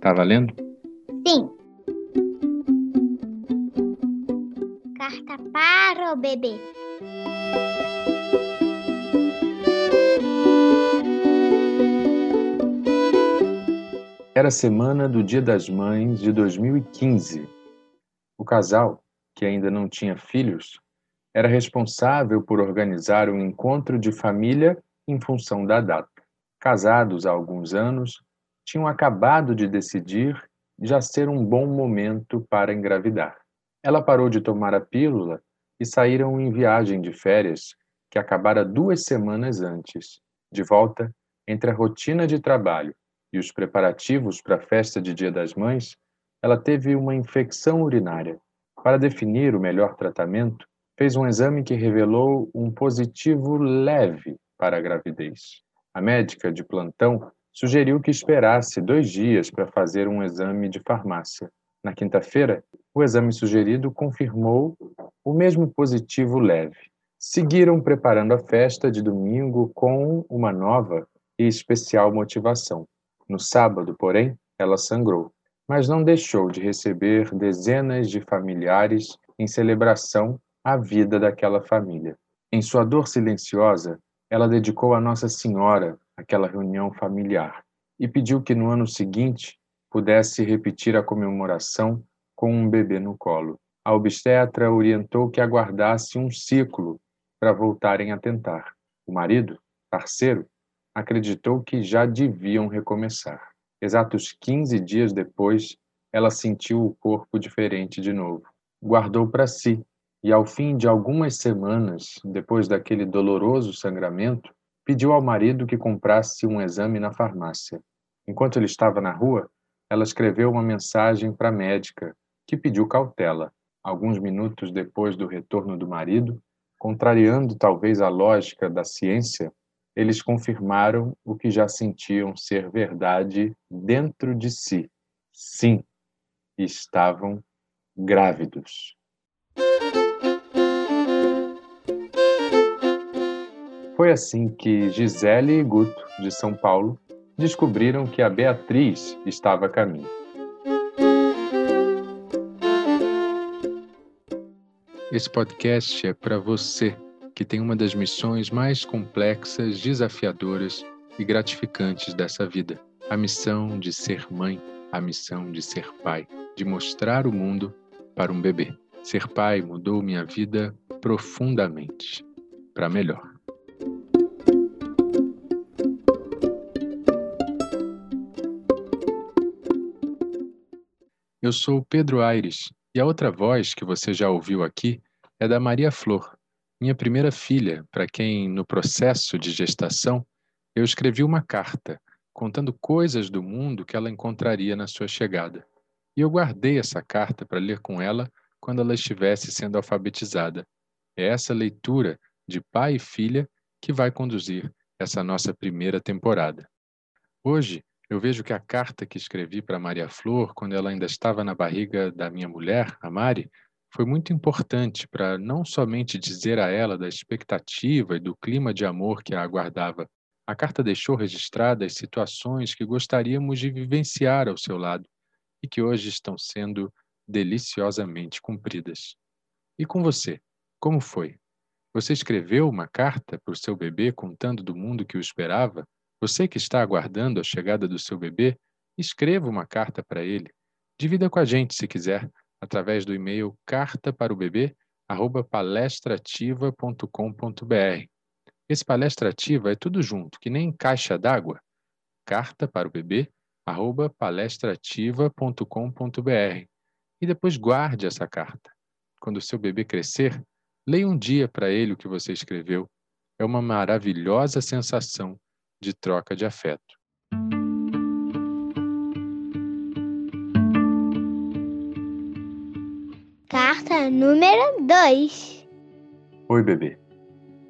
Tá valendo? Sim. Carta para o bebê. Era a semana do Dia das Mães de 2015. O casal, que ainda não tinha filhos, era responsável por organizar um encontro de família em função da data. Casados há alguns anos, tinham acabado de decidir já ser um bom momento para engravidar. Ela parou de tomar a pílula e saíram em viagem de férias, que acabara duas semanas antes. De volta, entre a rotina de trabalho e os preparativos para a festa de Dia das Mães, ela teve uma infecção urinária. Para definir o melhor tratamento, fez um exame que revelou um positivo leve para a gravidez. A médica de plantão sugeriu que esperasse dois dias para fazer um exame de farmácia. Na quinta-feira, o exame sugerido confirmou o mesmo positivo leve. Seguiram preparando a festa de domingo com uma nova e especial motivação. No sábado, porém, ela sangrou, mas não deixou de receber dezenas de familiares em celebração à vida daquela família. Em sua dor silenciosa, ela dedicou a Nossa Senhora aquela reunião familiar e pediu que no ano seguinte pudesse repetir a comemoração com um bebê no colo. A obstetra orientou que aguardasse um ciclo para voltarem a tentar. O marido, parceiro, acreditou que já deviam recomeçar. Exatos 15 dias depois, ela sentiu o corpo diferente de novo. Guardou para si e, ao fim de algumas semanas, depois daquele doloroso sangramento, pediu ao marido que comprasse um exame na farmácia. Enquanto ele estava na rua, ela escreveu uma mensagem para a médica, que pediu cautela. Alguns minutos depois do retorno do marido, contrariando talvez a lógica da ciência, eles confirmaram o que já sentiam ser verdade dentro de si. Sim, estavam grávidos. Foi assim que Gisele e Guto, de São Paulo, descobriram que a Beatriz estava a caminho. Esse podcast é para você que tem uma das missões mais complexas, desafiadoras e gratificantes dessa vida: a missão de ser mãe, a missão de ser pai, de mostrar o mundo para um bebê. Ser pai mudou minha vida profundamente, para melhor. Eu sou Pedro Aires e a outra voz que você já ouviu aqui é da Maria Flor, minha primeira filha, para quem, no processo de gestação, eu escrevi uma carta contando coisas do mundo que ela encontraria na sua chegada. E eu guardei essa carta para ler com ela quando ela estivesse sendo alfabetizada. É essa leitura de pai e filha que vai conduzir essa nossa primeira temporada. Hoje, eu vejo que a carta que escrevi para Maria Flor, quando ela ainda estava na barriga da minha mulher, a Mari, foi muito importante para não somente dizer a ela da expectativa e do clima de amor que a aguardava. A carta deixou registradas situações que gostaríamos de vivenciar ao seu lado e que hoje estão sendo deliciosamente cumpridas. E com você, como foi? Você escreveu uma carta para o seu bebê contando do mundo que o esperava? Você que está aguardando a chegada do seu bebê, escreva uma carta para ele. Divida com a gente, se quiser, através do e-mail carta-para-o-bebê@palestrativa.com.br. Esse palestrativa é tudo junto, que nem caixa d'água. Carta para o bebê palestrativa.com.br. E depois guarde essa carta. Quando o seu bebê crescer, leia um dia para ele o que você escreveu. É uma maravilhosa sensação de troca de afeto. Carta número 2. Oi, bebê.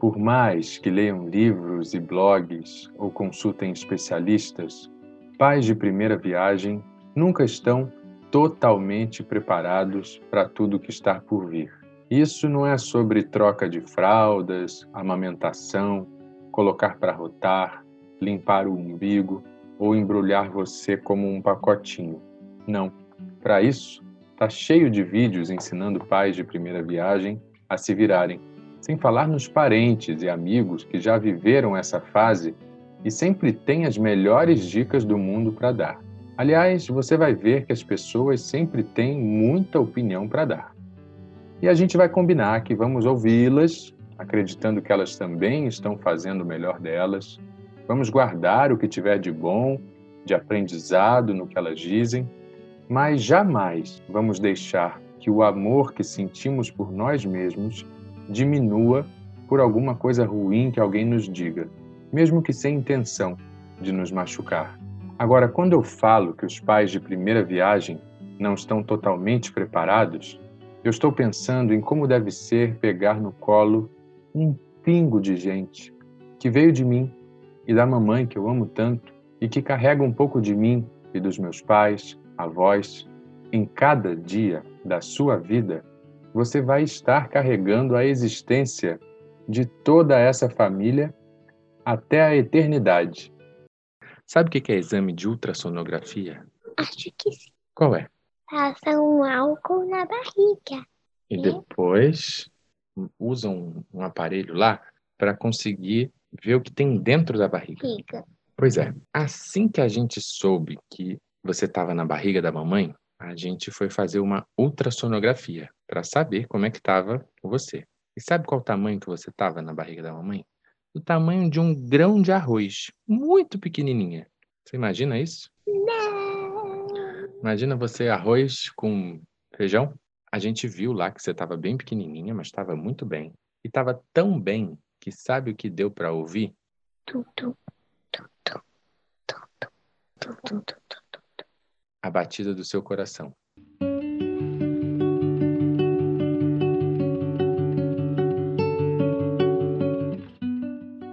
Por mais que leiam livros e blogs ou consultem especialistas, pais de primeira viagem nunca estão totalmente preparados para tudo que está por vir. Isso não é sobre troca de fraldas, amamentação, colocar para rotar, limpar o umbigo. ou embrulhar você como um pacotinho. Não. Para isso, tá cheio de vídeos ensinando pais de primeira viagem a se virarem, sem falar nos parentes e amigos que já viveram essa fase e sempre têm as melhores dicas do mundo para dar. Aliás, você vai ver que as pessoas sempre têm muita opinião para dar. E a gente vai combinar que vamos ouvi-las, acreditando que elas também estão fazendo o melhor delas. Vamos guardar o que tiver de bom, de aprendizado no que elas dizem, mas jamais vamos deixar que o amor que sentimos por nós mesmos diminua por alguma coisa ruim que alguém nos diga, mesmo que sem intenção de nos machucar. Agora, quando eu falo que os pais de primeira viagem não estão totalmente preparados, eu estou pensando em como deve ser pegar no colo um pingo de gente que veio de mim e da mamãe que eu amo tanto e que carrega um pouco de mim e dos meus pais, avós. Em cada dia da sua vida, você vai estar carregando a existência de toda essa família até a eternidade. Sabe o que é exame de ultrassonografia? Acho que sim. Qual é? Passa um álcool na barriga. E É. depois usam um aparelho lá para conseguir ver o que tem dentro da barriga. Pois é. Assim que a gente soube que você estava na barriga da mamãe, a gente foi fazer uma ultrassonografia para saber como é que estava você. E sabe qual o tamanho que você estava na barriga da mamãe? Do tamanho de um grão de arroz, muito pequenininha. Você imagina isso? Não. Imagina você arroz com feijão. A gente viu lá que você estava bem pequenininha, mas estava muito bem. E estava tão bem que sabe o que deu para ouvir? A batida do seu coração.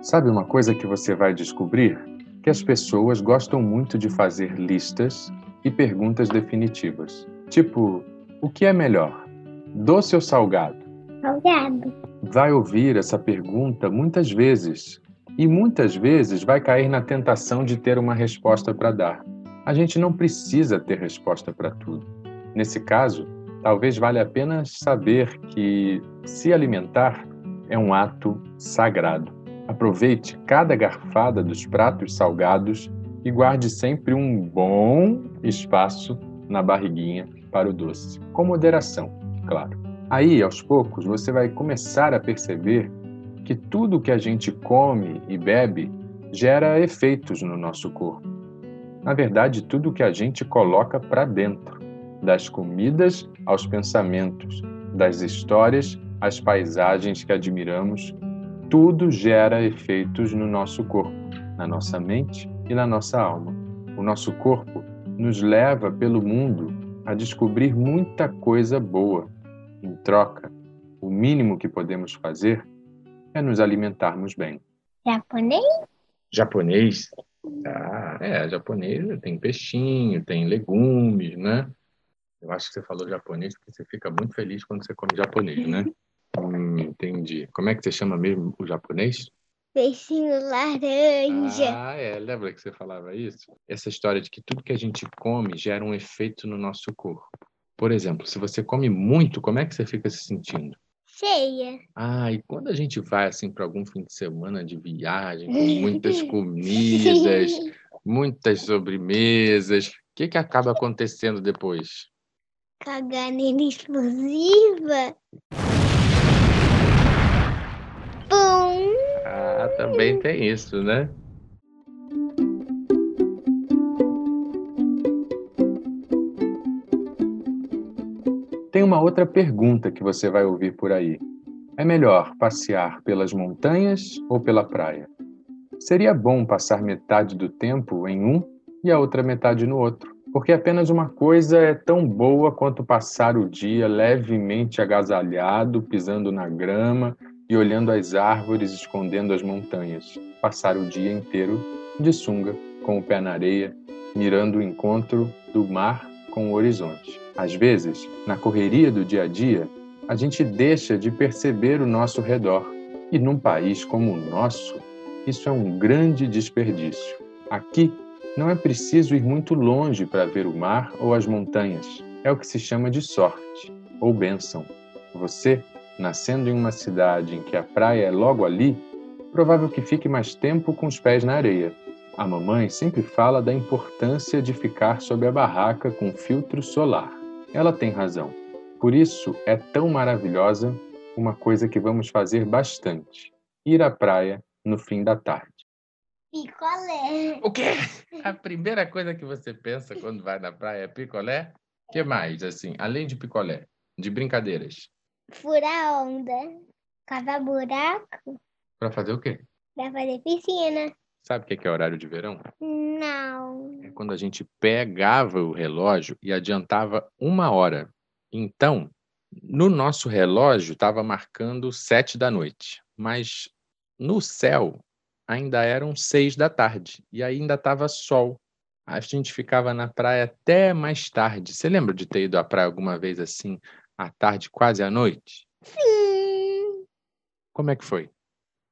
Sabe uma coisa que você vai descobrir? Que as pessoas gostam muito de fazer listas e perguntas definitivas. Tipo, o que é melhor? Doce ou salgado? Salgado vai ouvir essa pergunta muitas vezes e muitas vezes vai cair na tentação de ter uma resposta para dar. A gente não precisa ter resposta para tudo. Nesse caso, talvez valha a pena saber que se alimentar é um ato sagrado. Aproveite cada garfada dos pratos salgados e guarde sempre um bom espaço na barriguinha para o doce, com moderação, claro. Aí, aos poucos, você vai começar a perceber que tudo que a gente come e bebe gera efeitos no nosso corpo. Na verdade, tudo que a gente coloca para dentro, das comidas aos pensamentos, das histórias às paisagens que admiramos, tudo gera efeitos no nosso corpo, na nossa mente e na nossa alma. O nosso corpo nos leva pelo mundo a descobrir muita coisa boa em troca, o mínimo que podemos fazer é nos alimentarmos bem. Japonês? Japonês? Ah, é, japonês tem peixinho, tem legumes, né? Eu acho que você falou japonês porque você fica muito feliz quando você come japonês, né? Hum, entendi. Como é que você chama mesmo o japonês? Peixinho laranja. Ah, é. Lembra que você falava isso? Essa história de que tudo que a gente come gera um efeito no nosso corpo. Por exemplo, se você come muito, como é que você fica se sentindo? Cheia. Ah, e quando a gente vai assim para algum fim de semana de viagem, com muitas comidas, muitas sobremesas, o que que acaba acontecendo depois? Caganeira explosiva. Pum. Ah, também tem isso, né? Tem uma outra pergunta que você vai ouvir por aí. É melhor passear pelas montanhas ou pela praia? Seria bom passar metade do tempo em um e a outra metade no outro, porque apenas uma coisa é tão boa quanto passar o dia levemente agasalhado, pisando na grama e olhando as árvores escondendo as montanhas. Passar o dia inteiro de sunga, com o pé na areia, mirando o encontro do mar com o horizonte. Às vezes, na correria do dia a dia, a gente deixa de perceber o nosso redor. E num país como o nosso, isso é um grande desperdício. Aqui, Não é preciso ir muito longe para ver o mar ou as montanhas. É o que se chama de sorte ou bênção. Você, nascendo em uma cidade em que a praia é logo ali, provável que fique mais tempo com os pés na areia. A mamãe sempre fala da importância de ficar sob a barraca com filtro solar. Ela tem razão. Por isso é tão maravilhosa uma coisa que vamos fazer bastante: ir à praia no fim da tarde. Picolé. O quê? A primeira coisa que você pensa quando vai na praia é picolé? O que mais, assim, além de picolé? De brincadeiras? Furar onda. Cavar buraco. Para fazer o quê? Pra fazer piscina. Sabe o que é horário de verão? Não. É quando a gente pegava o relógio e adiantava uma hora. Então, no nosso relógio estava marcando sete da noite, mas no céu ainda eram seis da tarde e ainda estava sol. A gente ficava na praia até mais tarde. Você lembra de ter ido à praia alguma vez assim, à tarde, quase à noite? Sim. Como é que foi?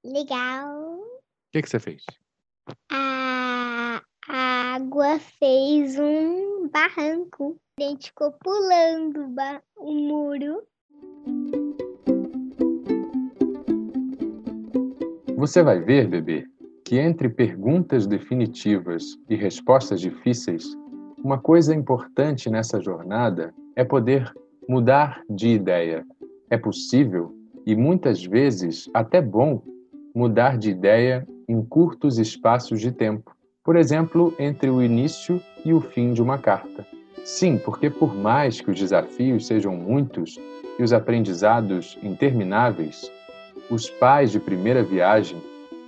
Legal. O que, que você fez? Água fez um barranco. A gente ficou pulando o muro. Você vai ver, bebê, que entre perguntas definitivas e respostas difíceis, uma coisa importante nessa jornada é poder mudar de ideia. É possível e muitas vezes até bom mudar de ideia em curtos espaços de tempo. Por exemplo, entre o início e o fim de uma carta. Sim, porque por mais que os desafios sejam muitos e os aprendizados intermináveis, os pais de primeira viagem,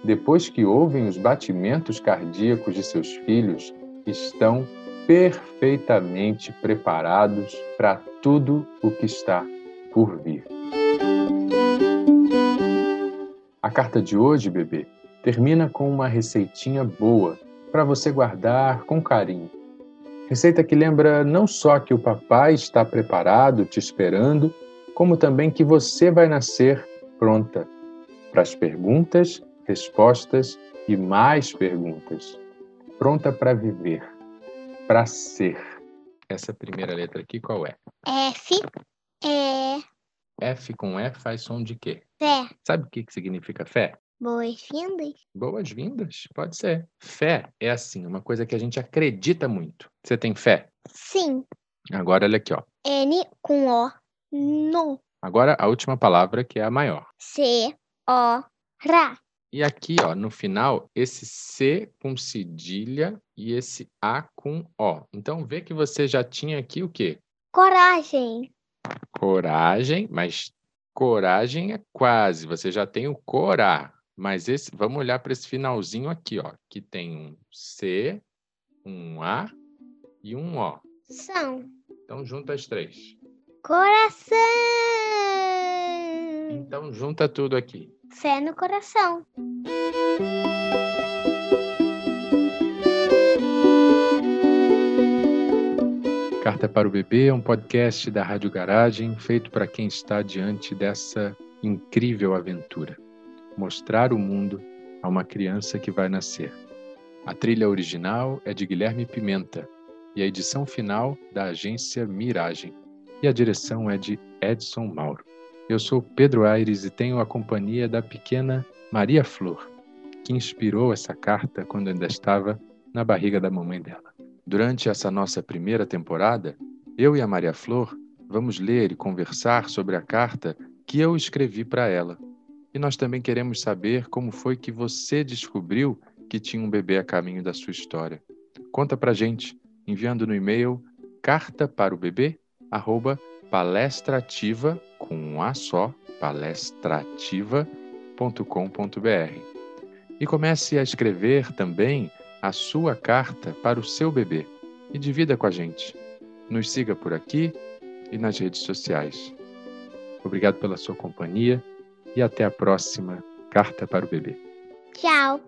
depois que ouvem os batimentos cardíacos de seus filhos, estão perfeitamente preparados para tudo o que está por vir. A carta de hoje, bebê, termina com uma receitinha boa para você guardar com carinho. Receita que lembra não só que o papai está preparado, te esperando, como também que você vai nascer pronta para as perguntas, respostas e mais perguntas. Pronta para viver, para ser. Essa primeira letra aqui qual é? F, E, F com E faz som de quê? fé. Sabe o que, que significa fé? Boas-vindas. Boas-vindas, pode ser. Fé é assim, uma coisa que a gente acredita muito. Você tem fé? Sim. Agora olha aqui, ó. N com O. No. Agora a última palavra que é a maior. C, O, Ra. E aqui, ó, no final, esse C com cedilha e esse A com O. Então vê que você já tinha aqui o quê? Coragem. Coragem, mas coragem é quase. Você já tem o corá. Mas esse, vamos olhar para esse finalzinho aqui, ó, que tem um C, um A e um O. São. Então junta as três. Coração. Então junta tudo aqui. Fé no coração. Carta para o Bebê é um podcast da Rádio Garagem feito para quem está diante dessa incrível aventura mostrar o mundo a uma criança que vai nascer. A trilha original é de Guilherme Pimenta e a edição final da agência Miragem. E a direção é de Edson Mauro. Eu sou Pedro Aires e tenho a companhia da pequena Maria Flor, que inspirou essa carta quando ainda estava na barriga da mamãe dela. Durante essa nossa primeira temporada, eu e a Maria Flor vamos ler e conversar sobre a carta que eu escrevi para ela. E nós também queremos saber como foi que você descobriu que tinha um bebê a caminho da sua história. Conta pra gente, enviando no e-mail carta para o bebê, arroba palestrativa, com um A só, palestrativa.com.br. E comece a escrever também a sua carta para o seu bebê e divida com a gente. Nos siga por aqui e nas redes sociais. Obrigado pela sua companhia e até a próxima Carta para o Bebê. Tchau.